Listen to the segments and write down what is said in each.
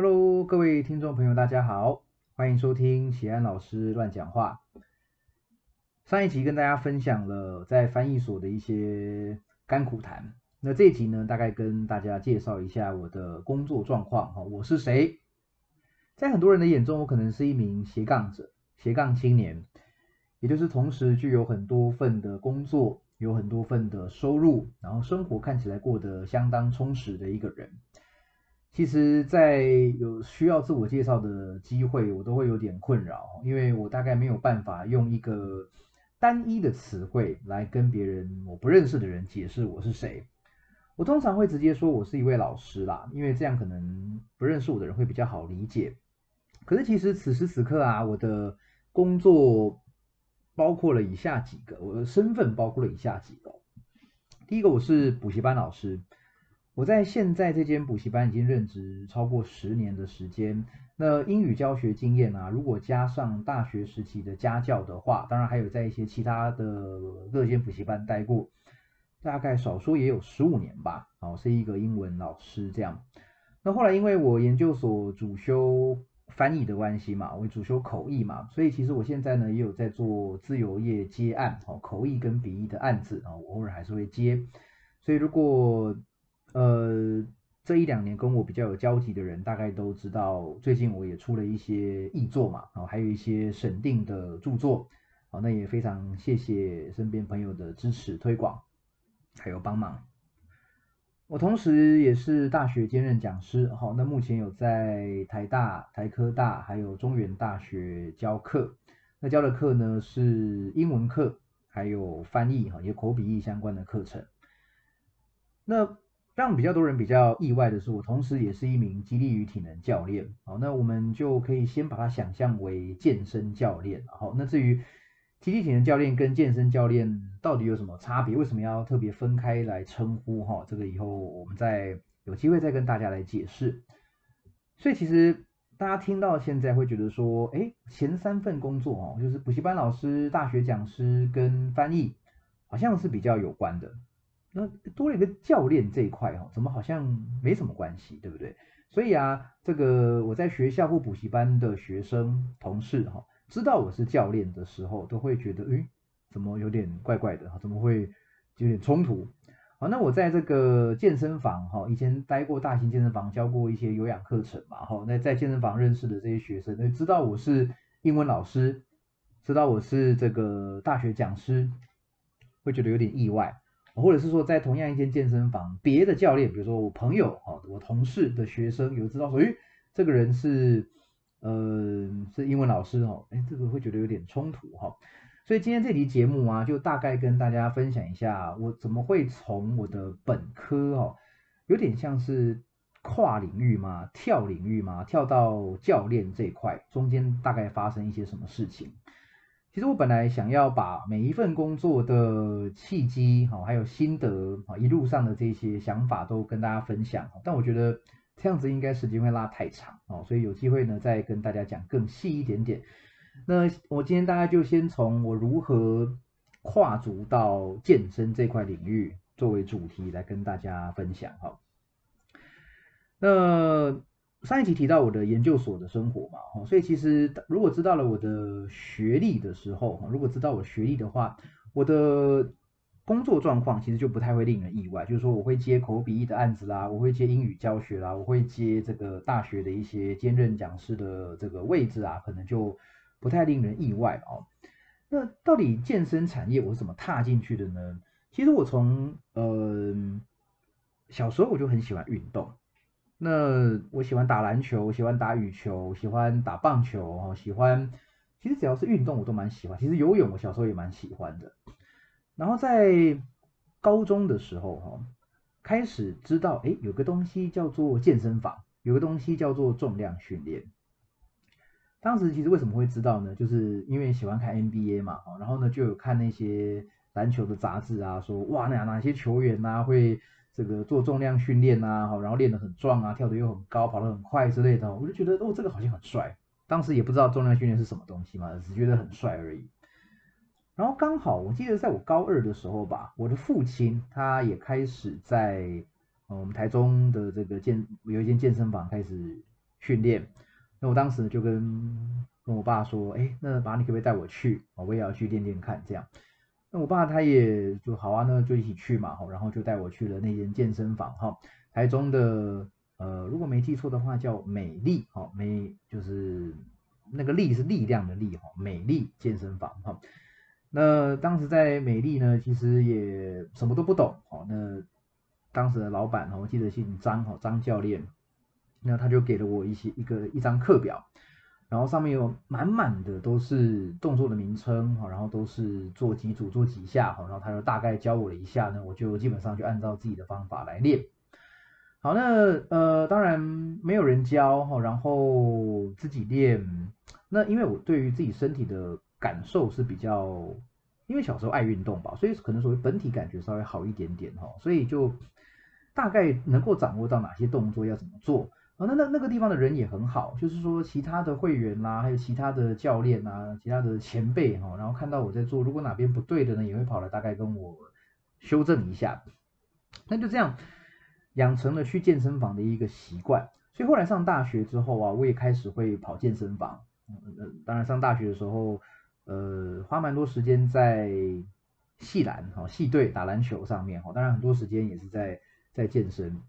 Hello，各位听众朋友，大家好，欢迎收听启安老师乱讲话。上一集跟大家分享了在翻译所的一些甘苦谈，那这一集呢，大概跟大家介绍一下我的工作状况哈，我是谁？在很多人的眼中，我可能是一名斜杠者、斜杠青年，也就是同时具有很多份的工作，有很多份的收入，然后生活看起来过得相当充实的一个人。其实，在有需要自我介绍的机会，我都会有点困扰，因为我大概没有办法用一个单一的词汇来跟别人我不认识的人解释我是谁。我通常会直接说我是一位老师啦，因为这样可能不认识我的人会比较好理解。可是其实此时此刻啊，我的工作包括了以下几个，我的身份包括了以下几个。第一个，我是补习班老师。我在现在这间补习班已经任职超过十年的时间，那英语教学经验啊，如果加上大学时期的家教的话，当然还有在一些其他的各间补习班待过，大概少说也有十五年吧。哦，是一个英文老师这样。那后来因为我研究所主修翻译的关系嘛，我主修口译嘛，所以其实我现在呢也有在做自由业接案，哦，口译跟笔译的案子啊，我偶尔还是会接。所以如果呃，这一两年跟我比较有交集的人，大概都知道，最近我也出了一些译作嘛，啊，还有一些审定的著作，好，那也非常谢谢身边朋友的支持推广，还有帮忙。我同时也是大学兼任讲师，好，那目前有在台大、台科大还有中原大学教课，那教的课呢是英文课，还有翻译哈，也口笔译相关的课程，那。让比较多人比较意外的是，我同时也是一名激励与体能教练。好，那我们就可以先把它想象为健身教练。好，那至于激励体能教练跟健身教练到底有什么差别？为什么要特别分开来称呼？哈，这个以后我们再有机会再跟大家来解释。所以其实大家听到现在会觉得说，哎，前三份工作哦，就是补习班老师、大学讲师跟翻译，好像是比较有关的。那多了一个教练这一块哦，怎么好像没什么关系，对不对？所以啊，这个我在学校或补习班的学生同事哈，知道我是教练的时候，都会觉得，诶，怎么有点怪怪的？怎么会有点冲突？好，那我在这个健身房哈，以前待过大型健身房，教过一些有氧课程嘛，哈，那在健身房认识的这些学生，知道我是英文老师，知道我是这个大学讲师，会觉得有点意外。或者是说，在同样一间健身房，别的教练，比如说我朋友哈，我同事的学生，有知道说，诶，这个人是，呃，是英文老师哦，哎，这个会觉得有点冲突哈。所以今天这期节目啊，就大概跟大家分享一下，我怎么会从我的本科哦，有点像是跨领域嘛，跳领域嘛，跳到教练这一块，中间大概发生一些什么事情。其实我本来想要把每一份工作的契机，哈，还有心得，哈，一路上的这些想法都跟大家分享，但我觉得这样子应该时间会拉太长，哦，所以有机会呢再跟大家讲更细一点点。那我今天大概就先从我如何跨足到健身这块领域作为主题来跟大家分享，哈。那。上一集提到我的研究所的生活嘛，哈，所以其实如果知道了我的学历的时候，如果知道我学历的话，我的工作状况其实就不太会令人意外，就是说我会接口笔译的案子啦，我会接英语教学啦，我会接这个大学的一些兼任讲师的这个位置啊，可能就不太令人意外哦。那到底健身产业我是怎么踏进去的呢？其实我从呃小时候我就很喜欢运动。那我喜欢打篮球，喜欢打羽球，喜欢打棒球，哦，喜欢，其实只要是运动我都蛮喜欢。其实游泳我小时候也蛮喜欢的。然后在高中的时候，哈，开始知道，哎，有个东西叫做健身房，有个东西叫做重量训练。当时其实为什么会知道呢？就是因为喜欢看 NBA 嘛，然后呢就有看那些篮球的杂志啊，说哇，哪哪些球员啊会。这个做重量训练啊，然后练得很壮啊，跳得又很高，跑得很快之类的，我就觉得哦，这个好像很帅。当时也不知道重量训练是什么东西嘛，只觉得很帅而已。然后刚好我记得在我高二的时候吧，我的父亲他也开始在我们台中的这个健有一间健身房开始训练。那我当时就跟跟我爸说，哎，那爸你可不可以带我去？我也要去练练看这样。那我爸他也就好啊，那就一起去嘛，然后就带我去了那间健身房哈，台中的呃，如果没记错的话叫美丽哈，美就是那个力是力量的力哈，美丽健身房哈。那当时在美丽呢，其实也什么都不懂哦。那当时的老板我记得姓张哈，张教练，那他就给了我一些一个一张课表。然后上面有满满的都是动作的名称哈，然后都是做几组做几下哈，然后他就大概教我了一下呢，我就基本上就按照自己的方法来练。好，那呃当然没有人教哈，然后自己练。那因为我对于自己身体的感受是比较，因为小时候爱运动吧，所以可能所谓本体感觉稍微好一点点哈，所以就大概能够掌握到哪些动作要怎么做。啊，那那那个地方的人也很好，就是说其他的会员啦，还有其他的教练啊，其他的前辈哈，然后看到我在做，如果哪边不对的呢，也会跑来大概跟我修正一下。那就这样养成了去健身房的一个习惯。所以后来上大学之后啊，我也开始会跑健身房。嗯，当然上大学的时候，呃，花蛮多时间在系篮哈系队打篮球上面哈，当然很多时间也是在在健身。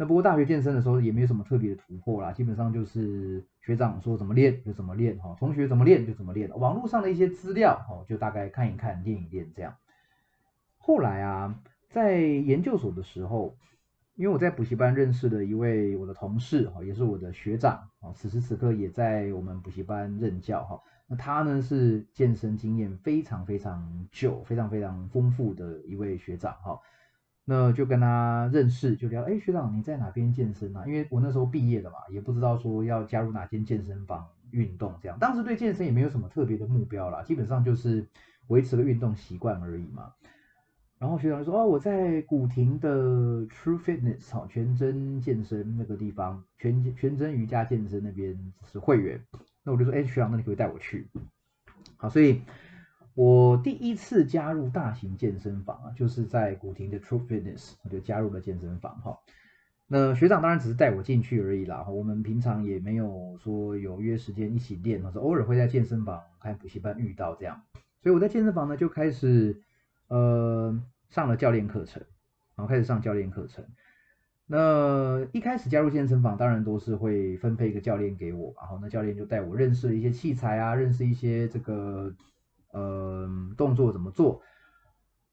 那不过大学健身的时候也没有什么特别的突破啦，基本上就是学长说怎么练就怎么练哈，同学怎么练就怎么练，网络上的一些资料哈就大概看一看练一练这样。后来啊，在研究所的时候，因为我在补习班认识了一位我的同事哈，也是我的学长啊，此时此刻也在我们补习班任教哈。那他呢是健身经验非常非常久、非常非常丰富的一位学长哈。那就跟他认识，就聊，哎，学长你在哪边健身啊？因为我那时候毕业了嘛，也不知道说要加入哪间健身房运动这样。当时对健身也没有什么特别的目标啦，基本上就是维持个运动习惯而已嘛。然后学长就说，哦，我在古亭的 True Fitness 哈全真健身那个地方，全全真瑜伽健身那边是会员。那我就说，哎，学长，那你可以带我去。好，所以。我第一次加入大型健身房啊，就是在古亭的 True Fitness，我就加入了健身房哈。那学长当然只是带我进去而已啦，我们平常也没有说有约时间一起练，或者偶尔会在健身房看补习班遇到这样。所以我在健身房呢就开始呃上了教练课程，然后开始上教练课程。那一开始加入健身房，当然都是会分配一个教练给我，然后那教练就带我认识了一些器材啊，认识一些这个。呃，动作怎么做？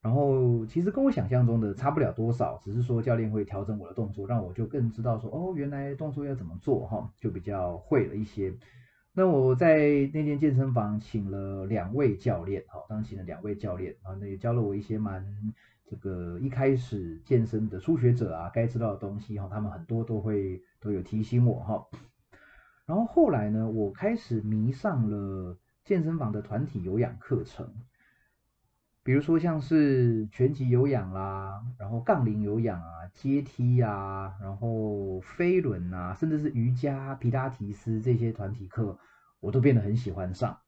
然后其实跟我想象中的差不了多少，只是说教练会调整我的动作，让我就更知道说，哦，原来动作要怎么做哈，就比较会了一些。那我在那间健身房请了两位教练，哈，当请了两位教练啊，那也教了我一些蛮这个一开始健身的初学者啊该知道的东西哈，他们很多都会都有提醒我哈。然后后来呢，我开始迷上了。健身房的团体有氧课程，比如说像是拳击有氧啦，然后杠铃有氧啊，阶梯啊，然后飞轮啊，甚至是瑜伽、皮拉提斯这些团体课，我都变得很喜欢上。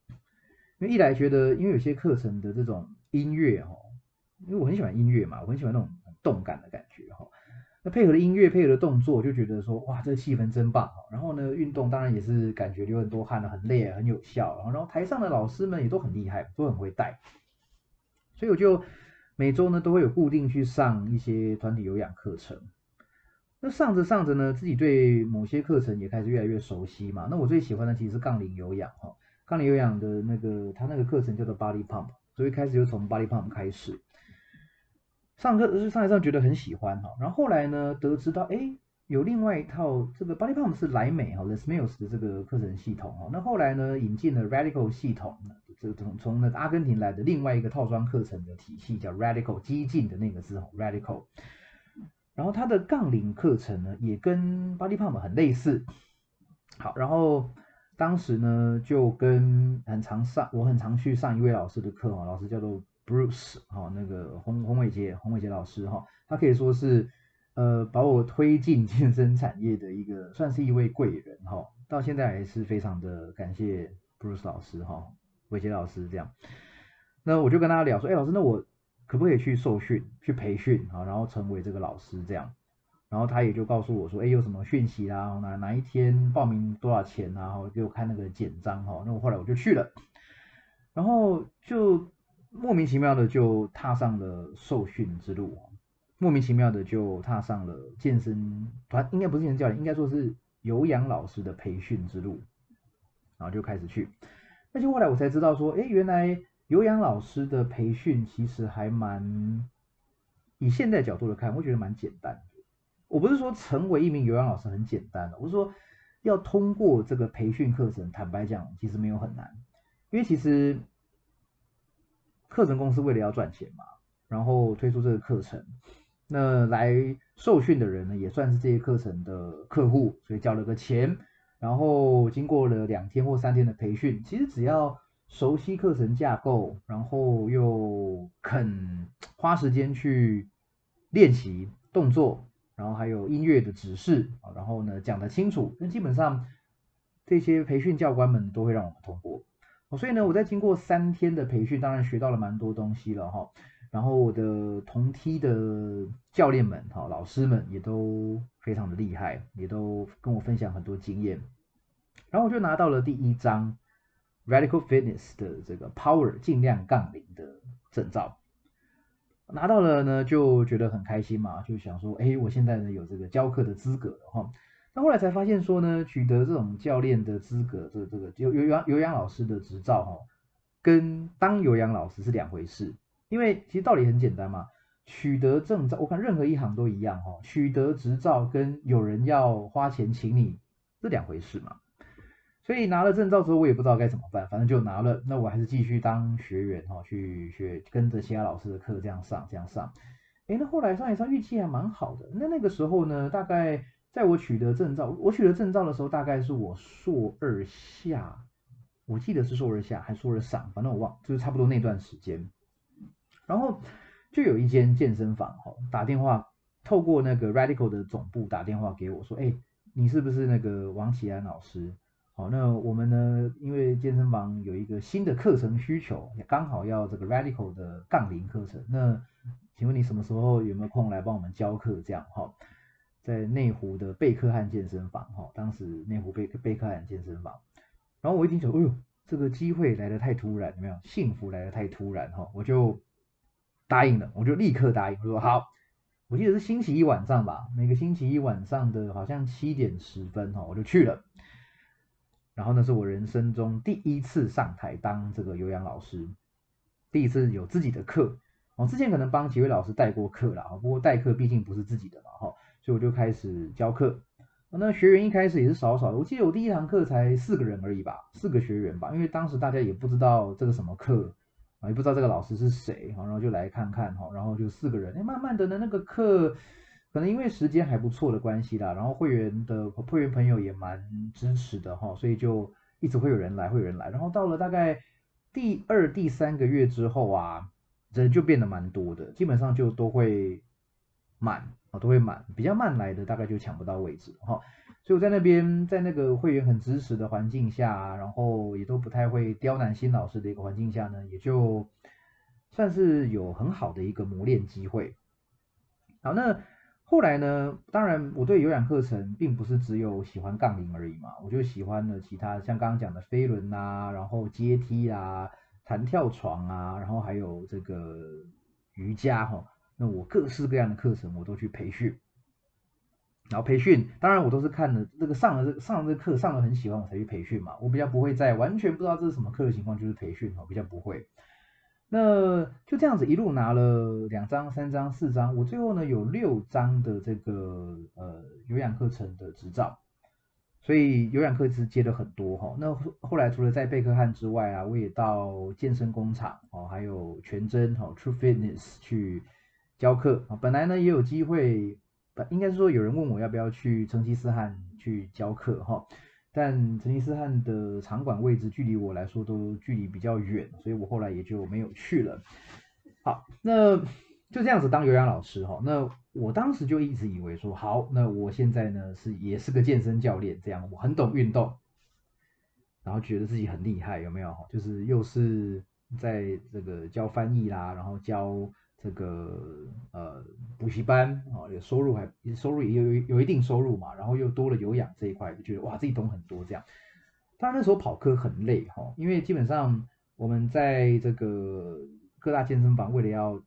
因为一来觉得，因为有些课程的这种音乐哈，因为我很喜欢音乐嘛，我很喜欢那种动感的感觉哈。配合的音乐，配合的动作，就觉得说哇，这个气氛真棒然后呢，运动当然也是感觉流很多汗了，很累，很有效。然后，然后台上的老师们也都很厉害，都很会带。所以我就每周呢都会有固定去上一些团体有氧课程。那上着上着呢，自己对某些课程也开始越来越熟悉嘛。那我最喜欢的其实是杠铃有氧哈，杠铃有氧的那个他那个课程叫做 Body Pump，所以开始就从 Body Pump 开始。上课上一上觉得很喜欢哈，然后后来呢得知到哎有另外一套这个 Body Pump 是莱美哈 Les Mills 的这个课程系统哈，那后来呢引进了 Radical 系统，这从从那个阿根廷来的另外一个套装课程的体系叫 Radical 激进的那个字哈 Radical，然后它的杠铃课程呢也跟 Body Pump 很类似，好，然后当时呢就跟很常上我很常去上一位老师的课哈，老师叫做。Bruce 哈，那个洪洪伟杰，洪伟杰老师哈，他可以说是呃把我推进健身产业的一个，算是一位贵人哈，到现在还是非常的感谢 Bruce 老师哈，伟杰老师这样。那我就跟他聊说，哎，老师，那我可不可以去受训，去培训啊，然后成为这个老师这样？然后他也就告诉我说，哎，有什么讯息啦，哪哪一天报名多少钱啊，然后给我看那个简章哈，那我后来我就去了，然后就莫名其妙的就踏上了受训之路，莫名其妙的就踏上了健身团，应该不是健身教练，应该说是有氧老师的培训之路，然后就开始去，而且后来我才知道说，哎，原来有氧老师的培训其实还蛮，以现在角度来看，我觉得蛮简单。我不是说成为一名有氧老师很简单的，我是说要通过这个培训课程，坦白讲其实没有很难，因为其实课程公司为了要赚钱嘛，然后推出这个课程，那来受训的人呢也算是这些课程的客户，所以交了个钱，然后经过了两天或三天的培训，其实只要熟悉课程架构，然后又肯花时间去练习动作。然后还有音乐的指示啊，然后呢讲得清楚，那基本上这些培训教官们都会让我们通过。所以呢，我在经过三天的培训，当然学到了蛮多东西了哈。然后我的同梯的教练们哈，老师们也都非常的厉害，也都跟我分享很多经验。然后我就拿到了第一张 Radical Fitness 的这个 Power 尽量杠铃的证照。拿到了呢，就觉得很开心嘛，就想说，哎，我现在呢有这个教课的资格了哈。那后来才发现说呢，取得这种教练的资格，这这个有有氧有氧老师的执照哈，跟当有氧老师是两回事。因为其实道理很简单嘛，取得证照，我看任何一行都一样哈，取得执照跟有人要花钱请你是两回事嘛。所以拿了证照之后，我也不知道该怎么办，反正就拿了。那我还是继续当学员哈，去学跟着其他老师的课这样上，这样上。哎，那后来上一上运气还蛮好的。那那个时候呢，大概在我取得证照，我取得证照的时候，大概是我硕二下，我记得是硕二下还是硕二上，反正我忘，就是差不多那段时间。然后就有一间健身房哈，打电话透过那个 Radical 的总部打电话给我说，哎，你是不是那个王启安老师？好，那我们呢？因为健身房有一个新的课程需求，也刚好要这个 Radical 的杠铃课程。那请问你什么时候有没有空来帮我们教课？这样哈，在内湖的贝克汉健身房哈，当时内湖贝贝克汉健身房。然后我一听说，哎呦，这个机会来的太突然，有没有？幸福来的太突然哈，我就答应了，我就立刻答应，我说好。我记得是星期一晚上吧，每个星期一晚上的好像七点十分哈，我就去了。然后那，是我人生中第一次上台当这个有氧老师，第一次有自己的课。我，之前可能帮几位老师带过课了，不过代课毕竟不是自己的嘛，哈，所以我就开始教课。那学员一开始也是少少的，我记得我第一堂课才四个人而已吧，四个学员吧，因为当时大家也不知道这个什么课啊，也不知道这个老师是谁，然后就来看看哈，然后就四个人，哎，慢慢的呢，那个课。可能因为时间还不错的关系啦，然后会员的会员朋友也蛮支持的哈，所以就一直会有人来，会有人来。然后到了大概第二、第三个月之后啊，人就变得蛮多的，基本上就都会满啊，都会满。比较慢来的大概就抢不到位置哈。所以我在那边，在那个会员很支持的环境下，然后也都不太会刁难新老师的一个环境下呢，也就算是有很好的一个磨练机会。好，那。后来呢？当然，我对有氧课程并不是只有喜欢杠铃而已嘛，我就喜欢了其他，像刚刚讲的飞轮啊，然后阶梯啊，弹跳床啊，然后还有这个瑜伽哈。那我各式各样的课程我都去培训，然后培训，当然我都是看了这个上了这上了这课上了很喜欢我才去培训嘛。我比较不会在完全不知道这是什么课的情况就是培训哈，比较不会。那就这样子一路拿了两张、三张、四张，我最后呢有六张的这个呃有氧课程的执照，所以有氧课是接的很多哈。那后来除了在贝克汉之外啊，我也到健身工厂哦，还有全真哦 True Fitness 去教课啊。本来呢也有机会，应该是说有人问我要不要去成吉思汗去教课哈。但成吉思汗的场馆位置距离我来说都距离比较远，所以我后来也就没有去了。好，那就这样子当有氧老师哈。那我当时就一直以为说，好，那我现在呢是也是个健身教练，这样我很懂运动，然后觉得自己很厉害，有没有？就是又是在这个教翻译啦，然后教这个呃补习班啊，有收入还收入也有有一定收入嘛，然后又多了有氧这一块，就觉得哇自己懂很多这样。当然那时候跑课很累哈，因为基本上我们在这个各大健身房为了要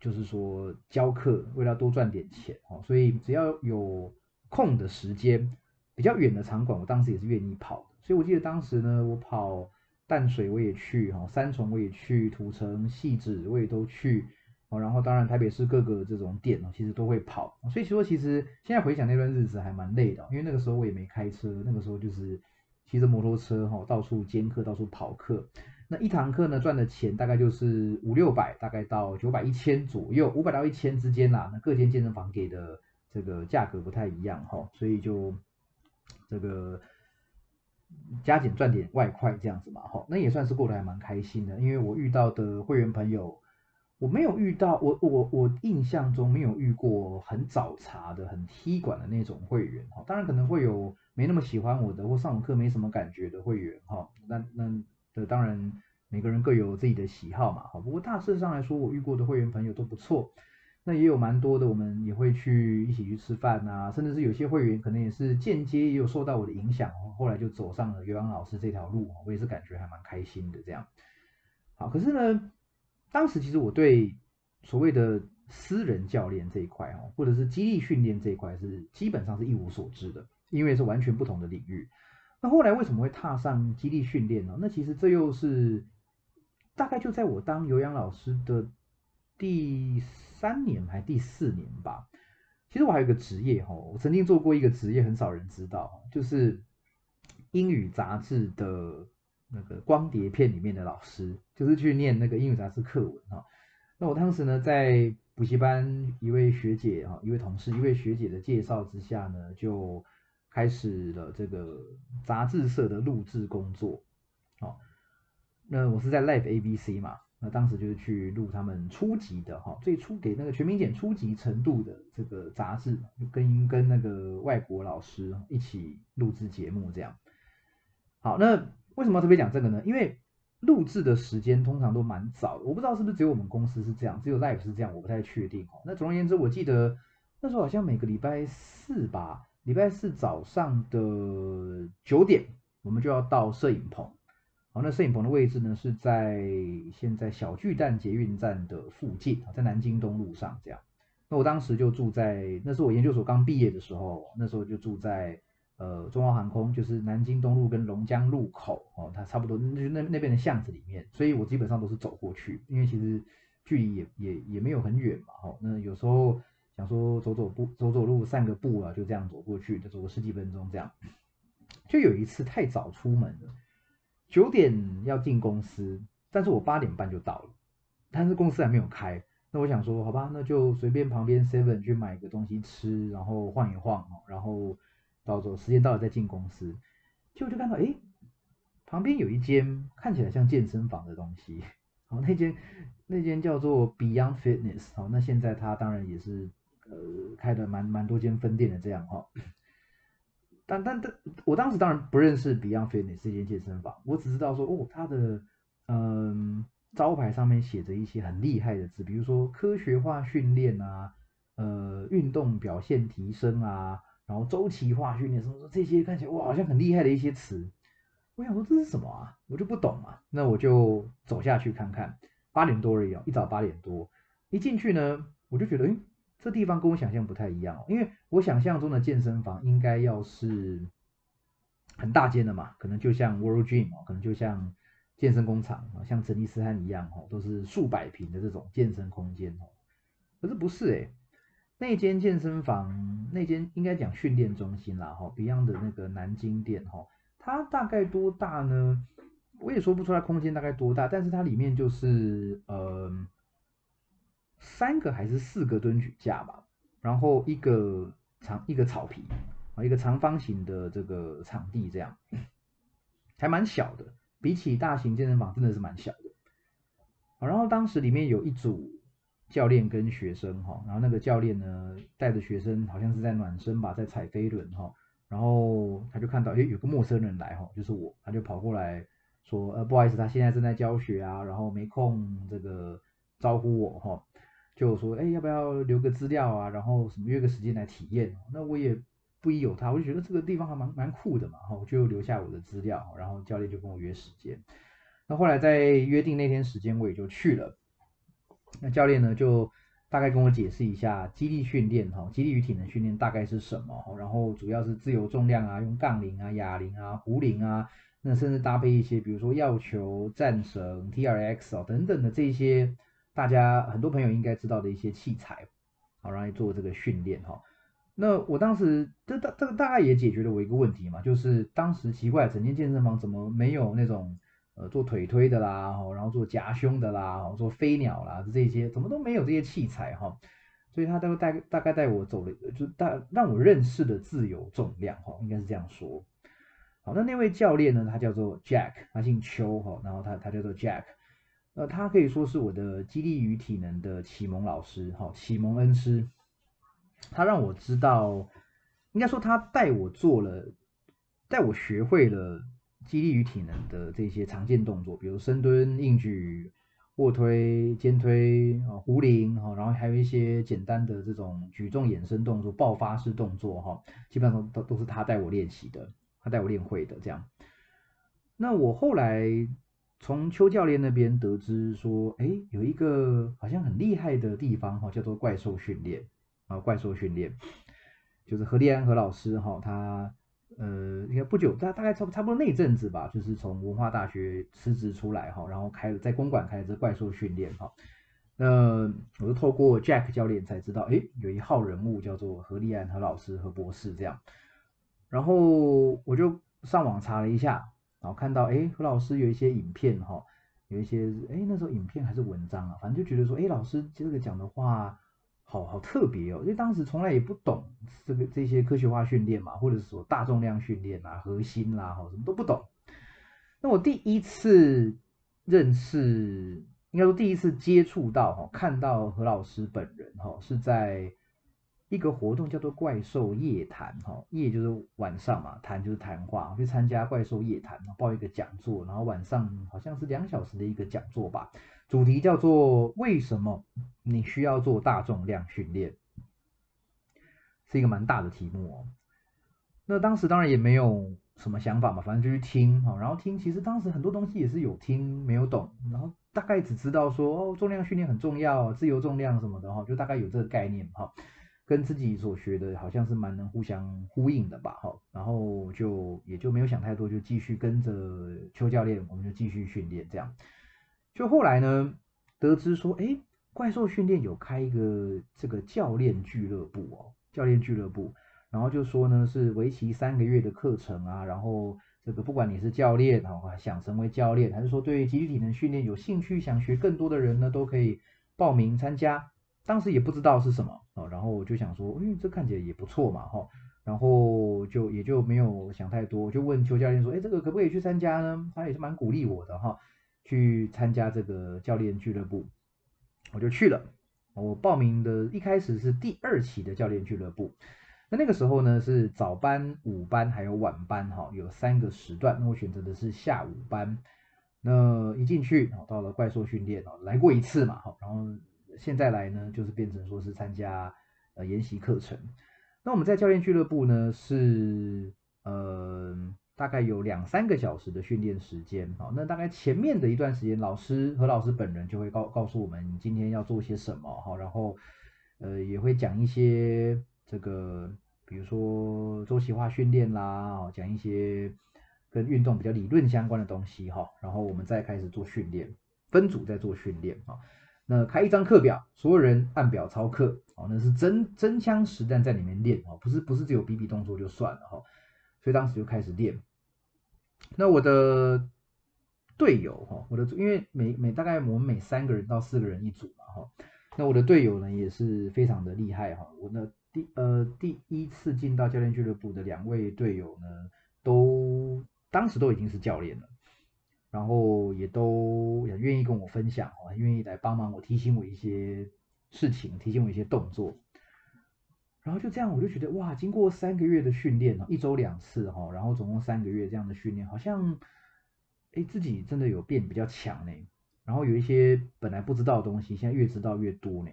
就是说教课，为了要多赚点钱哈，所以只要有空的时间，比较远的场馆，我当时也是愿意跑的。所以我记得当时呢，我跑淡水我也去哈，三重我也去，土城、细致我也都去。哦，然后当然台北市各个这种店哦，其实都会跑，所以说其实现在回想那段日子还蛮累的，因为那个时候我也没开车，那个时候就是骑着摩托车哈，到处兼课，到处跑课。那一堂课呢赚的钱大概就是五六百，大概到九百一千左右，五百到一千之间啦。那各间健身房给的这个价格不太一样哈，所以就这个加减赚点外快这样子嘛哈，那也算是过得还蛮开心的，因为我遇到的会员朋友。我没有遇到，我我我印象中没有遇过很早茶的、很踢馆的那种会员哈。当然可能会有没那么喜欢我的，或上课没什么感觉的会员哈。那那的当然每个人各有自己的喜好嘛哈。不过大致上来说，我遇过的会员朋友都不错。那也有蛮多的，我们也会去一起去吃饭啊，甚至是有些会员可能也是间接也有受到我的影响，后来就走上了尤洋老师这条路，我也是感觉还蛮开心的这样。好，可是呢。当时其实我对所谓的私人教练这一块哦，或者是激励训练这一块是基本上是一无所知的，因为是完全不同的领域。那后来为什么会踏上激励训练呢？那其实这又是大概就在我当有氧老师的第三年还第四年吧。其实我还有个职业哈，我曾经做过一个职业，很少人知道，就是英语杂志的。那个光碟片里面的老师，就是去念那个英语杂志课文哈。那我当时呢，在补习班一位学姐哈，一位同事，一位学姐的介绍之下呢，就开始了这个杂志社的录制工作。好，那我是在 Live ABC 嘛，那当时就是去录他们初级的哈，最初给那个全民检初级程度的这个杂志，跟跟那个外国老师一起录制节目这样。好，那。为什么要特别讲这个呢？因为录制的时间通常都蛮早，我不知道是不是只有我们公司是这样，只有 Live 是这样，我不太确定哦。那总而言之，我记得那时候好像每个礼拜四吧，礼拜四早上的九点，我们就要到摄影棚。好，那摄影棚的位置呢是在现在小巨蛋捷运站的附近，在南京东路上这样。那我当时就住在，那是我研究所刚毕业的时候，那时候就住在。呃，中华航空就是南京东路跟龙江路口哦，它差不多就那那边的巷子里面，所以我基本上都是走过去，因为其实距离也也也没有很远嘛，哦，那有时候想说走走步走走路散个步啊，就这样走过去，就走个十几分钟这样。就有一次太早出门了，九点要进公司，但是我八点半就到了，但是公司还没有开，那我想说好吧，那就随便旁边 seven 去买个东西吃，然后晃一晃，然后。到时候时间到了再进公司，结果就看到哎，旁边有一间看起来像健身房的东西，好，那间那间叫做 Beyond Fitness，好，那现在它当然也是呃开的蛮蛮多间分店的这样哈，但但但我当时当然不认识 Beyond Fitness 这间健身房，我只知道说哦，它的嗯招牌上面写着一些很厉害的字，比如说科学化训练啊，呃运动表现提升啊。然后周期化训练什么什么这些看起来哇好像很厉害的一些词，我想说这是什么啊？我就不懂啊。那我就走下去看看。八点多而已哦，一早八点多一进去呢，我就觉得，哎，这地方跟我想象不太一样。因为我想象中的健身房应该要是很大间的嘛，可能就像 World Gym 哦，可能就像健身工厂啊，像成吉思汗一样哦，都是数百平的这种健身空间哦。可是不是哎。那间健身房，那间应该讲训练中心啦，哈，Beyond 的那个南京店，哈，它大概多大呢？我也说不出来空间大概多大，但是它里面就是呃三个还是四个蹲举架吧，然后一个长一个草皮啊，一个长方形的这个场地这样，还蛮小的，比起大型健身房真的是蛮小的。然后当时里面有一组。教练跟学生哈，然后那个教练呢带着学生，好像是在暖身吧，在踩飞轮哈，然后他就看到诶有个陌生人来哈，就是我，他就跑过来说呃不好意思，他现在正在教学啊，然后没空这个招呼我哈，就说，哎，要不要留个资料啊？然后什么约个时间来体验？那我也不疑有他，我就觉得这个地方还蛮蛮酷的嘛，哈，我就留下我的资料，然后教练就跟我约时间。那后来在约定那天时间，我也就去了。那教练呢，就大概跟我解释一下肌力训练，哈，肌力与体能训练大概是什么？然后主要是自由重量啊，用杠铃啊、哑铃啊、壶铃啊，那甚至搭配一些，比如说药球、战绳、T R X 哦等等的这些，大家很多朋友应该知道的一些器材，好，让你做这个训练，哈。那我当时这大这个大概也解决了我一个问题嘛，就是当时奇怪，整间健身房怎么没有那种。呃，做腿推的啦，然后做夹胸的啦，做飞鸟啦，这些怎么都没有这些器材哈，所以他都带大概带我走了，就大让我认识的自由重量哈，应该是这样说。好，那那位教练呢，他叫做 Jack，他姓邱哈，然后他他叫做 Jack，呃，他可以说是我的激励与体能的启蒙老师哈，启蒙恩师。他让我知道，应该说他带我做了，带我学会了。激励与体能的这些常见动作，比如深蹲、硬举、卧推、肩推啊、壶铃哈，然后还有一些简单的这种举重衍生动作、爆发式动作哈，基本上都都是他带我练习的，他带我练会的这样。那我后来从邱教练那边得知说，哎，有一个好像很厉害的地方哈，叫做怪兽训练啊，怪兽训练就是何立安何老师哈，他。呃，应该不久，大大概差差不多那一阵子吧，就是从文化大学辞职出来哈，然后开了在公馆开了这怪兽训练哈。那我就透过 Jack 教练才知道，哎，有一号人物叫做何立安何老师何博士这样。然后我就上网查了一下，然后看到哎何老师有一些影片哈，有一些哎那时候影片还是文章啊，反正就觉得说哎老师这个讲的话。好好特别哦，因为当时从来也不懂这个这些科学化训练嘛，或者是说大重量训练啊、核心啦，哈，什么都不懂。那我第一次认识，应该说第一次接触到哈，看到何老师本人哈，是在一个活动叫做怪兽夜谈哈，夜就是晚上嘛，谈就是谈话，去参加怪兽夜谈，报一个讲座，然后晚上好像是两小时的一个讲座吧。主题叫做为什么你需要做大重量训练，是一个蛮大的题目哦。那当时当然也没有什么想法嘛，反正就去听哈。然后听，其实当时很多东西也是有听没有懂，然后大概只知道说哦，重量训练很重要，自由重量什么的哈，就大概有这个概念哈，跟自己所学的好像是蛮能互相呼应的吧哈。然后就也就没有想太多，就继续跟着邱教练，我们就继续训练这样。就后来呢，得知说，哎，怪兽训练有开一个这个教练俱乐部哦，教练俱乐部，然后就说呢是为期三个月的课程啊，然后这个不管你是教练哈，想成为教练，还是说对集体体能训练有兴趣，想学更多的人呢，都可以报名参加。当时也不知道是什么哦，然后我就想说，嗯，这看起来也不错嘛，哈，然后就也就没有想太多，就问邱教练说，哎，这个可不可以去参加呢？他也是蛮鼓励我的哈。去参加这个教练俱乐部，我就去了。我报名的一开始是第二期的教练俱乐部，那那个时候呢是早班、午班还有晚班哈，有三个时段。我选择的是下午班。那一进去，到了怪兽训练哦，来过一次嘛，好，然后现在来呢，就是变成说是参加呃研习课程。那我们在教练俱乐部呢是呃。大概有两三个小时的训练时间，好，那大概前面的一段时间，老师和老师本人就会告告诉我们今天要做些什么，好，然后呃也会讲一些这个，比如说周期化训练啦，讲一些跟运动比较理论相关的东西，哈，然后我们再开始做训练，分组在做训练，啊，那开一张课表，所有人按表操课，哦，那是真真枪实弹在里面练，哦，不是不是只有比比动作就算了，哈，所以当时就开始练。那我的队友哈，我的因为每每大概我们每三个人到四个人一组嘛哈，那我的队友呢也是非常的厉害哈。我的第呃第一次进到教练俱乐部的两位队友呢，都当时都已经是教练了，然后也都也愿意跟我分享哈，愿意来帮忙我提醒我一些事情，提醒我一些动作。然后就这样，我就觉得哇，经过三个月的训练一周两次哈，然后总共三个月这样的训练，好像哎自己真的有变比较强呢。然后有一些本来不知道的东西，现在越知道越多呢。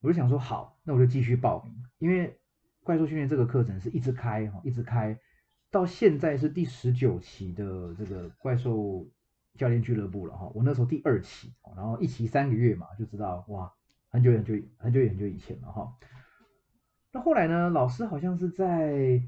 我就想说好，那我就继续报名，因为怪兽训练这个课程是一直开哈，一直开，到现在是第十九期的这个怪兽教练俱乐部了哈。我那时候第二期，然后一期三个月嘛，就知道哇，很久很久很久很久以前了哈。那后来呢，老师好像是在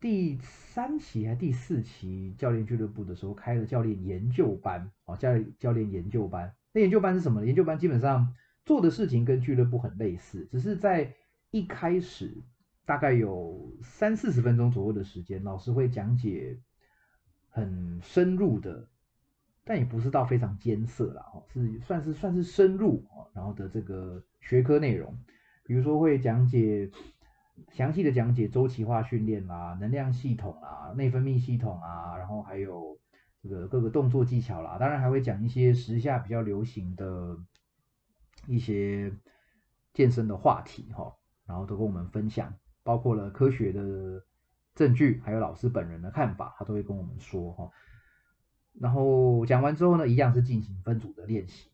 第三期还第四期教练俱乐部的时候开了教练研究班哦，教教练研究班。那研究班是什么？研究班基本上做的事情跟俱乐部很类似，只是在一开始。大概有三四十分钟左右的时间，老师会讲解很深入的，但也不是到非常艰涩啦，哦，是算是算是深入哦，然后的这个学科内容，比如说会讲解详细的讲解周期化训练啦、能量系统啊、内分泌系统啊，然后还有这个各个动作技巧啦，当然还会讲一些时下比较流行的一些健身的话题哈，然后都跟我们分享。包括了科学的证据，还有老师本人的看法，他都会跟我们说哈。然后讲完之后呢，一样是进行分组的练习。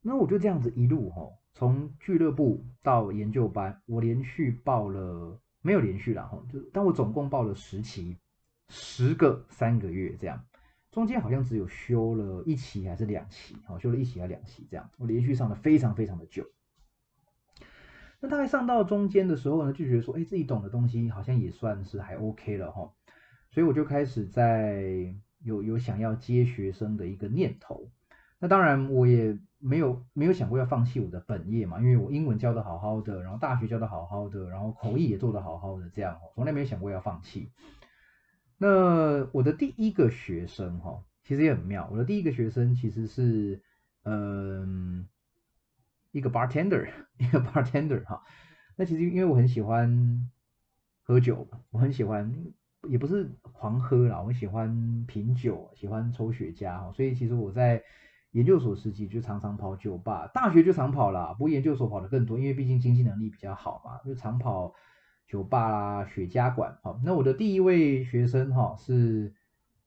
那我就这样子一路哈，从俱乐部到研究班，我连续报了没有连续了哈，就但我总共报了十期，十个三个月这样，中间好像只有修了一期还是两期，好修了一期还是两期这样，我连续上的非常非常的久。那大概上到中间的时候呢，就觉得说，哎，自己懂的东西好像也算是还 OK 了哈，所以我就开始在有有想要接学生的一个念头。那当然我也没有没有想过要放弃我的本业嘛，因为我英文教的好好的，然后大学教的好好的，然后口译也做的好好的，这样从来没有想过要放弃。那我的第一个学生哈，其实也很妙，我的第一个学生其实是嗯。一个 bartender，一个 bartender 哈，那其实因为我很喜欢喝酒，我很喜欢，也不是狂喝啦，我喜欢品酒，喜欢抽雪茄，所以其实我在研究所时期就常常跑酒吧，大学就常跑啦，不过研究所跑的更多，因为毕竟经济能力比较好嘛，就常跑酒吧啦、雪茄馆。好，那我的第一位学生哈是。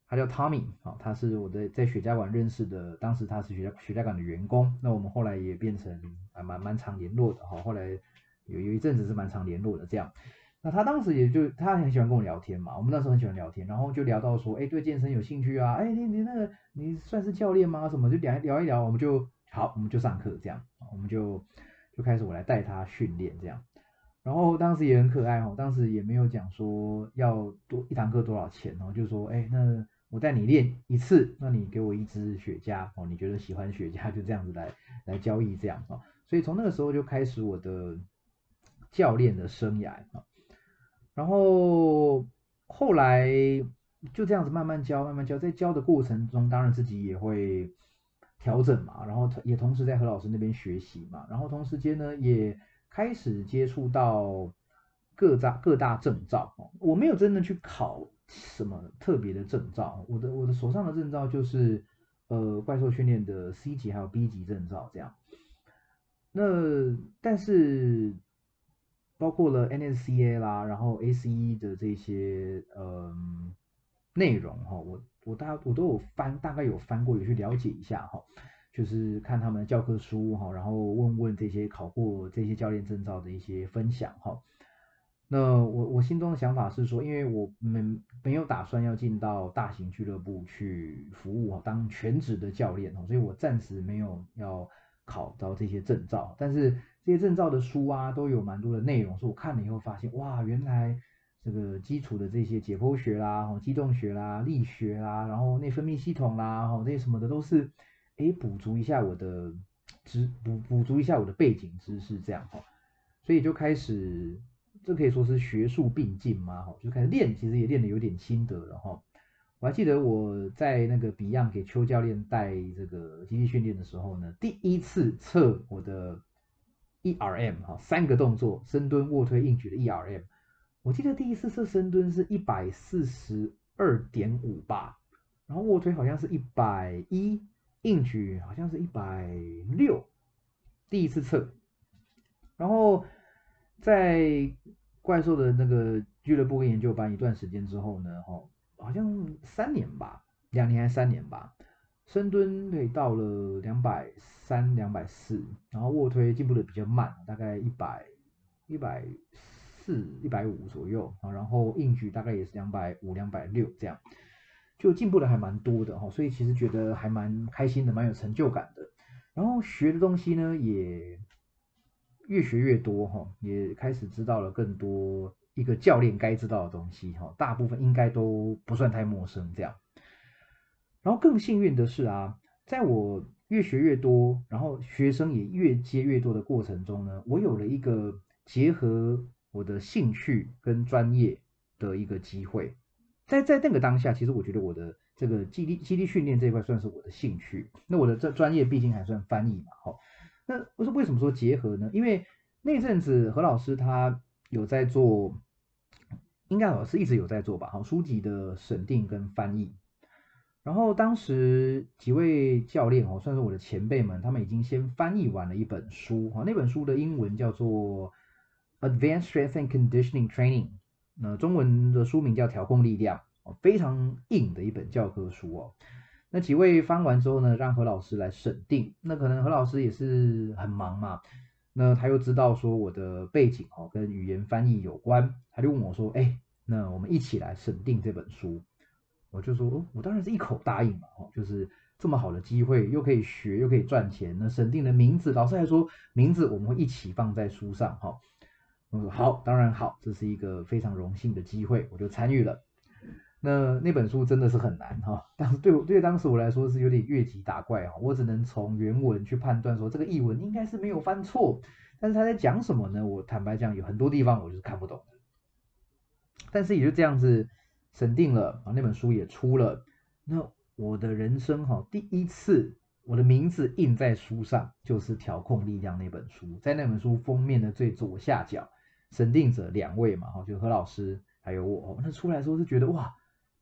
他叫 Tommy 啊，他是我的在雪茄馆认识的，当时他是雪茄雪茄馆的员工，那我们后来也变成还蛮蛮常联络的哈，后来有有一阵子是蛮常联络的这样，那他当时也就他很喜欢跟我聊天嘛，我们那时候很喜欢聊天，然后就聊到说，哎，对健身有兴趣啊，哎，你你那个你算是教练吗？什么就聊聊一聊，我们就好，我们就上课这样，我们就就开始我来带他训练这样，然后当时也很可爱哦，当时也没有讲说要多一堂课多少钱哦，就说，哎，那。我带你练一次，那你给我一支雪茄哦，你觉得喜欢雪茄就这样子来来交易这样啊，所以从那个时候就开始我的教练的生涯啊，然后后来就这样子慢慢教，慢慢教，在教的过程中，当然自己也会调整嘛，然后也同时在何老师那边学习嘛，然后同时间呢也开始接触到各大各大证照我没有真的去考。什么特别的证照？我的我的手上的证照就是呃怪兽训练的 C 级还有 B 级证照这样。那但是包括了 NSCA 啦，然后 ACE 的这些呃内容哈，我我大我都有翻，大概有翻过，有去了解一下哈，就是看他们的教科书哈，然后问问这些考过这些教练证照的一些分享哈。那我我心中的想法是说，因为我们没有打算要进到大型俱乐部去服务当全职的教练哦，所以我暂时没有要考到这些证照。但是这些证照的书啊，都有蛮多的内容，是我看了以后发现，哇，原来这个基础的这些解剖学啦、哈机动学啦、力学啦，然后内分泌系统啦、哈这些什么的，都是哎补足一下我的知补补足一下我的背景知识这样哈，所以就开始。这可以说是学术并进嘛？哈，就开始练，其实也练的有点心得了哈。我还记得我在那个 Beyond 给邱教练带这个机器训练的时候呢，第一次测我的 ERM 哈，三个动作：深蹲、卧推、硬举的 ERM。我记得第一次测深蹲是一百四十二点五吧，然后卧推好像是一百一，硬举好像是一百六。第一次测，然后。在怪兽的那个俱乐部跟研究班一段时间之后呢，哈，好像三年吧，两年还是三年吧，深蹲可以到了两百三、两百四，然后卧推进步的比较慢，大概一百一百四、一百五左右啊，然后硬举大概也是两百五、两百六这样，就进步的还蛮多的哈，所以其实觉得还蛮开心的，蛮有成就感的。然后学的东西呢，也越学越多哈，也开始知道了更多一个教练该知道的东西哈，大部分应该都不算太陌生这样。然后更幸运的是啊，在我越学越多，然后学生也越接越多的过程中呢，我有了一个结合我的兴趣跟专业的一个机会。在在那个当下，其实我觉得我的。这个基地基地训练这一块算是我的兴趣，那我的这专业毕竟还算翻译嘛，好，那我说为什么说结合呢？因为那阵子何老师他有在做，应该老师一直有在做吧，好，书籍的审定跟翻译，然后当时几位教练哦，算是我的前辈们，他们已经先翻译完了一本书，哈，那本书的英文叫做《Advanced Strength and Conditioning Training》，那中文的书名叫《调控力量》。哦非常硬的一本教科书哦。那几位翻完之后呢，让何老师来审定。那可能何老师也是很忙嘛，那他又知道说我的背景哦跟语言翻译有关，他就问我说：“哎，那我们一起来审定这本书。”我就说：“，我当然是一口答应嘛，哦，就是这么好的机会，又可以学，又可以赚钱。那审定的名字，老师还说名字我们会一起放在书上哈。”我说：“好，当然好，这是一个非常荣幸的机会，我就参与了。”那那本书真的是很难哈，当时对我对当时我来说是有点越级打怪哈，我只能从原文去判断说这个译文应该是没有翻错，但是他在讲什么呢？我坦白讲有很多地方我就是看不懂，但是也就这样子审定了啊，那本书也出了，那我的人生哈第一次我的名字印在书上就是调控力量那本书，在那本书封面的最左下角，审定者两位嘛哈，就何老师还有我，那出来时候是觉得哇。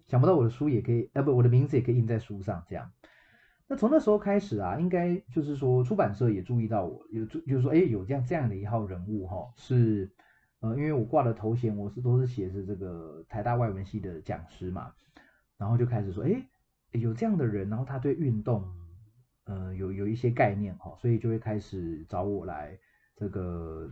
想不到我的书也可以，呃不，我的名字也可以印在书上，这样。那从那时候开始啊，应该就是说出版社也注意到我，有注就是说，哎，有这样这样的一号人物哈，是呃，因为我挂的头衔我是都是写着这个台大外文系的讲师嘛，然后就开始说，哎，有这样的人，然后他对运动，呃，有有一些概念哈，所以就会开始找我来这个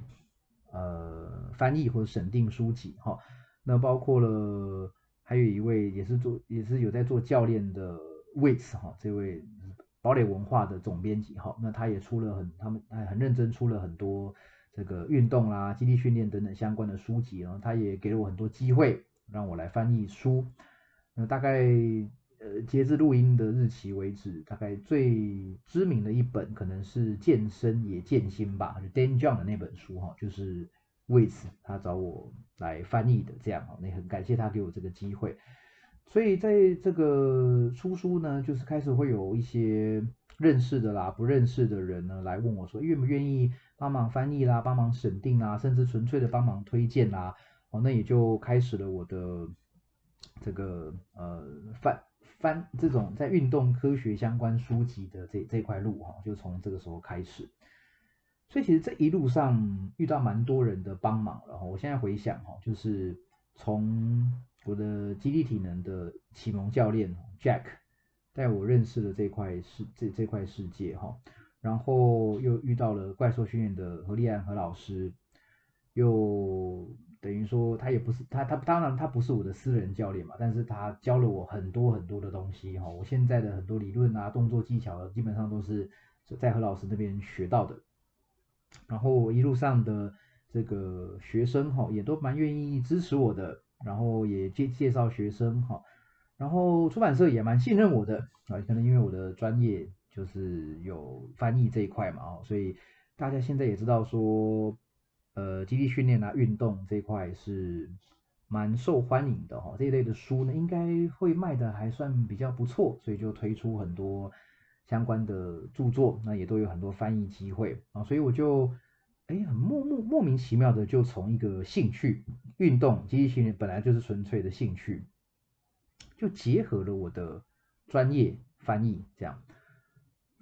呃翻译或者审定书籍哈，那包括了。还有一位也是做也是有在做教练的 Waits 哈，这位堡垒文化的总编辑哈，那他也出了很他们他很认真出了很多这个运动啦、基地训练等等相关的书籍啊，他也给了我很多机会让我来翻译书。那大概呃截至录音的日期为止，大概最知名的一本可能是健身也健心吧，就 Dan John 的那本书哈，就是。为此，他找我来翻译的，这样哦，那很感谢他给我这个机会。所以在这个出书呢，就是开始会有一些认识的啦、不认识的人呢来问我说，愿不愿意帮忙翻译啦、帮忙审定啊，甚至纯粹的帮忙推荐啦。哦，那也就开始了我的这个呃翻翻这种在运动科学相关书籍的这这块路哈，就从这个时候开始。所以其实这一路上遇到蛮多人的帮忙，然后我现在回想哈，就是从我的基地体能的启蒙教练 Jack 带我认识了这块世这这块世界哈，然后又遇到了怪兽训练的何立安何老师，又等于说他也不是他他当然他不是我的私人教练嘛，但是他教了我很多很多的东西哈，我现在的很多理论啊动作技巧基本上都是在何老师那边学到的。然后一路上的这个学生哈，也都蛮愿意支持我的，然后也介介绍学生哈，然后出版社也蛮信任我的啊，可能因为我的专业就是有翻译这一块嘛哦，所以大家现在也知道说，呃，基地训练啊，运动这一块是蛮受欢迎的哈，这一类的书呢，应该会卖的还算比较不错，所以就推出很多。相关的著作，那也都有很多翻译机会啊，所以我就哎很莫莫莫名其妙的就从一个兴趣运动基地训练本来就是纯粹的兴趣，就结合了我的专业翻译，这样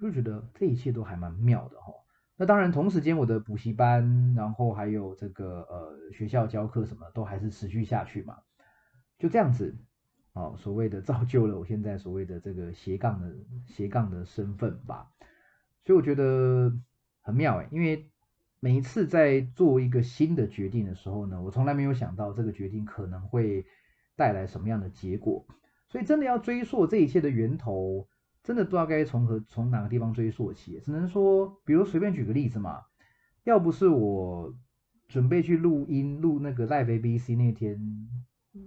就觉得这一切都还蛮妙的哈。那当然同时间我的补习班，然后还有这个呃学校教课什么都还是持续下去嘛，就这样子哦，所谓的造就了我现在所谓的这个斜杠的斜杠的身份吧。所以我觉得很妙哎，因为每一次在做一个新的决定的时候呢，我从来没有想到这个决定可能会带来什么样的结果。所以真的要追溯这一切的源头，真的不知道该从何从哪个地方追溯起。只能说，比如随便举个例子嘛，要不是我准备去录音录那个 Live ABC 那天。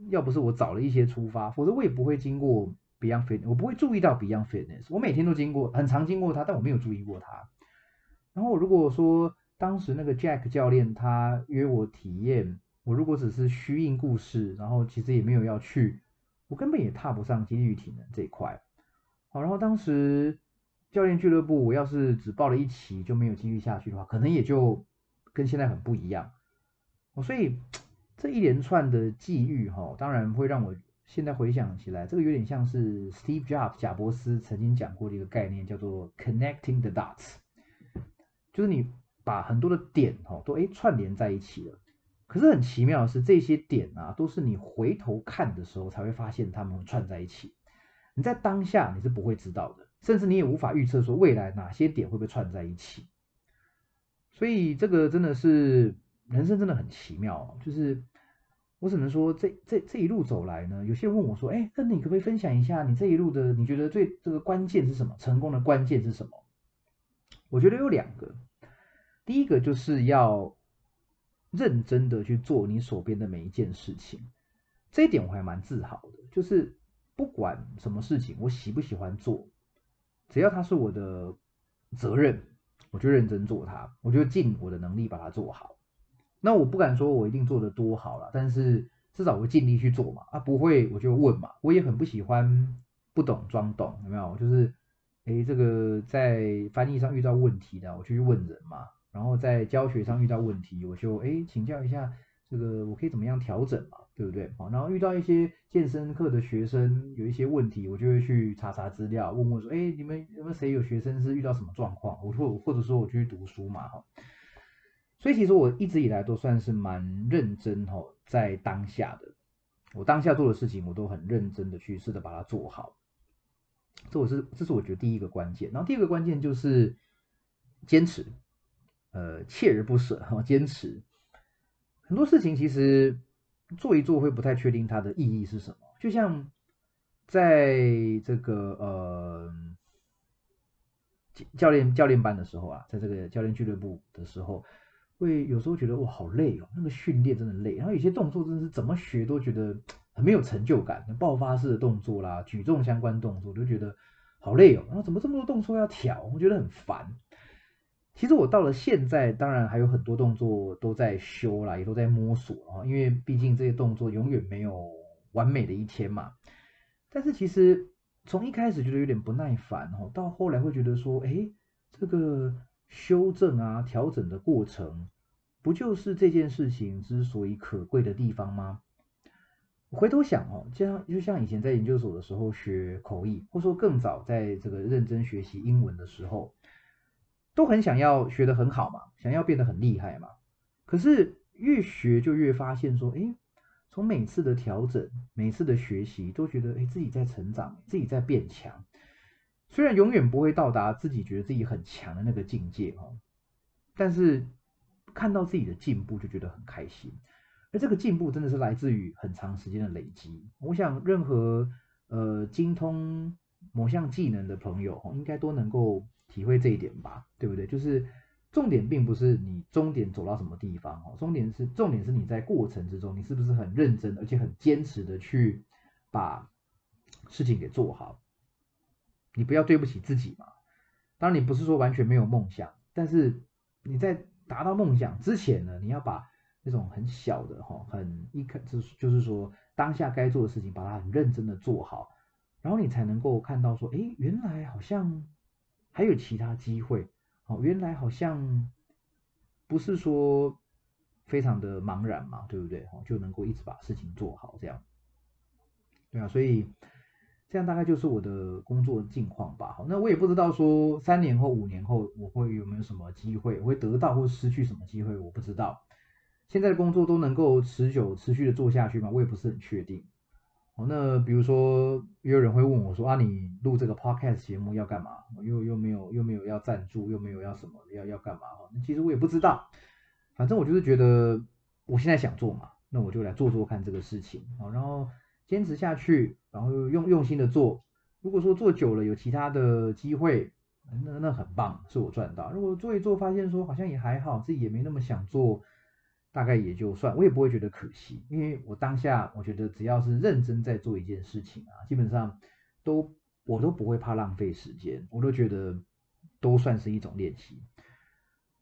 要不是我早了一些出发，否则我也不会经过 Beyond Fitness，我不会注意到 Beyond Fitness。我每天都经过，很常经过它，但我没有注意过它。然后如果说当时那个 Jack 教练他约我体验，我如果只是虚应故事，然后其实也没有要去，我根本也踏不上肌力体能这一块。好，然后当时教练俱乐部，我要是只报了一期就没有继续下去的话，可能也就跟现在很不一样。哦所以。这一连串的际遇，哈，当然会让我现在回想起来，这个有点像是 Steve Jobs 贾伯斯曾经讲过的一个概念，叫做 connecting the dots，就是你把很多的点，哈，都哎串联在一起了。可是很奇妙的是，这些点啊，都是你回头看的时候才会发现它们串在一起。你在当下你是不会知道的，甚至你也无法预测说未来哪些点会被串在一起。所以这个真的是人生真的很奇妙，就是。我只能说，这这这一路走来呢，有些人问我说：“哎，那你可不可以分享一下你这一路的？你觉得最这个关键是什么？成功的关键是什么？”我觉得有两个，第一个就是要认真的去做你手边的每一件事情，这一点我还蛮自豪的。就是不管什么事情，我喜不喜欢做，只要它是我的责任，我就认真做它，我就尽我的能力把它做好。那我不敢说我一定做的多好了，但是至少我尽力去做嘛。啊，不会我就问嘛。我也很不喜欢不懂装懂，有没有？就是，哎，这个在翻译上遇到问题的，我就去问人嘛。然后在教学上遇到问题，我就哎请教一下，这个我可以怎么样调整嘛，对不对？然后遇到一些健身课的学生有一些问题，我就会去查查资料，问问说，哎，你们有没有谁有学生是遇到什么状况？我或或者说我去读书嘛，哈。所以其实我一直以来都算是蛮认真吼，在当下的我当下做的事情，我都很认真的去试着把它做好。这我是这是我觉得第一个关键。然后第二个关键就是坚持，呃，锲而不舍哈，坚持。很多事情其实做一做会不太确定它的意义是什么。就像在这个呃教练教练班的时候啊，在这个教练俱乐部的时候。会有时候觉得哇好累哦，那个训练真的累，然后有些动作真的是怎么学都觉得很没有成就感，爆发式的动作啦，举重相关动作都觉得好累哦，然后怎么这么多动作要调，我觉得很烦。其实我到了现在，当然还有很多动作都在修啦，也都在摸索啊，因为毕竟这些动作永远没有完美的一天嘛。但是其实从一开始觉得有点不耐烦哦，到后来会觉得说，哎，这个。修正啊，调整的过程，不就是这件事情之所以可贵的地方吗？回头想哦，就像就像以前在研究所的时候学口译，或者说更早在这个认真学习英文的时候，都很想要学得很好嘛，想要变得很厉害嘛。可是越学就越发现说，哎，从每次的调整，每次的学习，都觉得哎自己在成长，自己在变强。虽然永远不会到达自己觉得自己很强的那个境界哦，但是看到自己的进步就觉得很开心。而这个进步真的是来自于很长时间的累积。我想任何呃精通某项技能的朋友应该都能够体会这一点吧，对不对？就是重点并不是你终点走到什么地方哦，重点是重点是你在过程之中你是不是很认真而且很坚持的去把事情给做好。你不要对不起自己嘛。当然，你不是说完全没有梦想，但是你在达到梦想之前呢，你要把那种很小的哈，很一开就是就是说当下该做的事情，把它很认真的做好，然后你才能够看到说，哎，原来好像还有其他机会，哦，原来好像不是说非常的茫然嘛，对不对？哦，就能够一直把事情做好，这样，对啊，所以。这样大概就是我的工作近况吧。好，那我也不知道说三年后、五年后我会有没有什么机会，我会得到或失去什么机会，我不知道。现在的工作都能够持久、持续的做下去吗？我也不是很确定。哦，那比如说也有人会问我说啊，你录这个 podcast 节目要干嘛？又又没有又没有要赞助，又没有要什么要要干嘛？哈，其实我也不知道，反正我就是觉得我现在想做嘛，那我就来做做看这个事情啊，然后坚持下去，然后用用心的做。如果说做久了有其他的机会，那那很棒，是我赚到。如果做一做发现说好像也还好，自己也没那么想做。大概也就算，我也不会觉得可惜，因为我当下我觉得只要是认真在做一件事情啊，基本上都我都不会怕浪费时间，我都觉得都算是一种练习。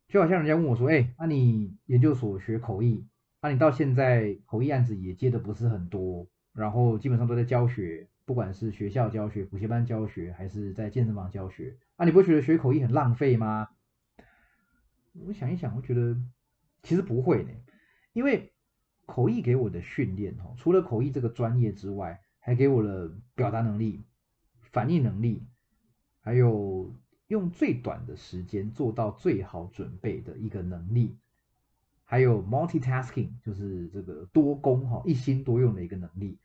就好像人家问我说：“哎，那你研究所学口译，那你到现在口译案子也接的不是很多，然后基本上都在教学，不管是学校教学、补习班教学，还是在健身房教学，啊，你不觉得学口译很浪费吗？”我想一想，我觉得。其实不会呢，因为口译给我的训练哦，除了口译这个专业之外，还给我了表达能力、反应能力，还有用最短的时间做到最好准备的一个能力，还有 multitasking，就是这个多功哈，一心多用的一个能力。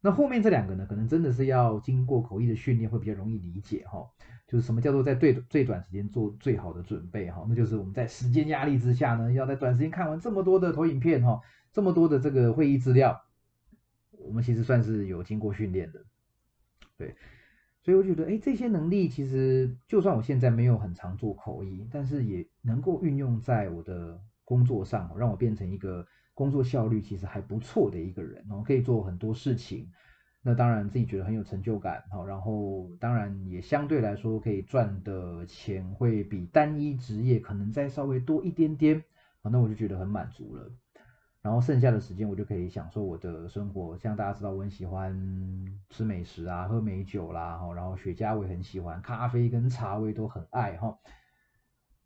那后面这两个呢，可能真的是要经过口译的训练，会比较容易理解哈。就是什么叫做在最最短时间做最好的准备哈？那就是我们在时间压力之下呢，要在短时间看完这么多的投影片哈，这么多的这个会议资料，我们其实算是有经过训练的。对，所以我觉得，哎，这些能力其实就算我现在没有很常做口译，但是也能够运用在我的工作上，让我变成一个。工作效率其实还不错的一个人，然后可以做很多事情，那当然自己觉得很有成就感，好，然后当然也相对来说可以赚的钱会比单一职业可能再稍微多一点点，那我就觉得很满足了。然后剩下的时间我就可以享受我的生活，像大家知道我很喜欢吃美食啊，喝美酒啦，然后雪茄我也很喜欢，咖啡跟茶我也都很爱，哈。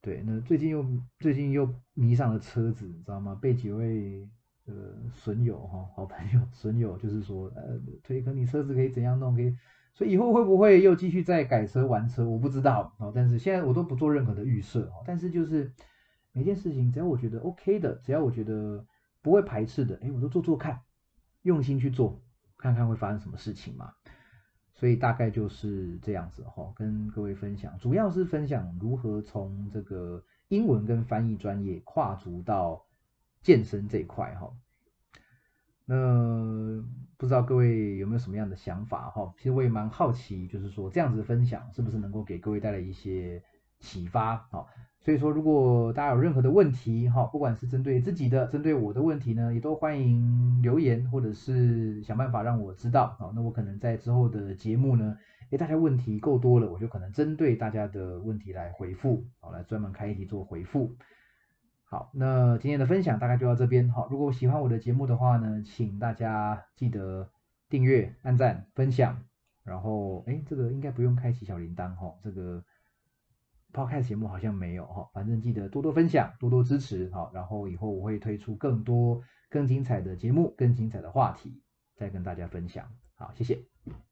对，那最近又最近又迷上了车子，你知道吗？被几位呃损友哈，好朋友损友就是说，呃，推哥你车子可以怎样弄？可以，所以以后会不会又继续再改车玩车？我不知道啊。但是现在我都不做任何的预设啊。但是就是每件事情，只要我觉得 OK 的，只要我觉得不会排斥的，哎，我都做做看，用心去做，看看会发生什么事情嘛。所以大概就是这样子哈，跟各位分享，主要是分享如何从这个英文跟翻译专业跨足到健身这一块哈。那不知道各位有没有什么样的想法哈？其实我也蛮好奇，就是说这样子分享是不是能够给各位带来一些启发哈？所以说，如果大家有任何的问题，哈，不管是针对自己的、针对我的问题呢，也都欢迎留言，或者是想办法让我知道，好，那我可能在之后的节目呢，诶，大家问题够多了，我就可能针对大家的问题来回复，好，来专门开一题做回复。好，那今天的分享大概就到这边，好，如果喜欢我的节目的话呢，请大家记得订阅、按赞、分享，然后，诶，这个应该不用开启小铃铛，哈，这个。Podcast 节目好像没有哈，反正记得多多分享，多多支持好，然后以后我会推出更多更精彩的节目，更精彩的话题，再跟大家分享。好，谢谢。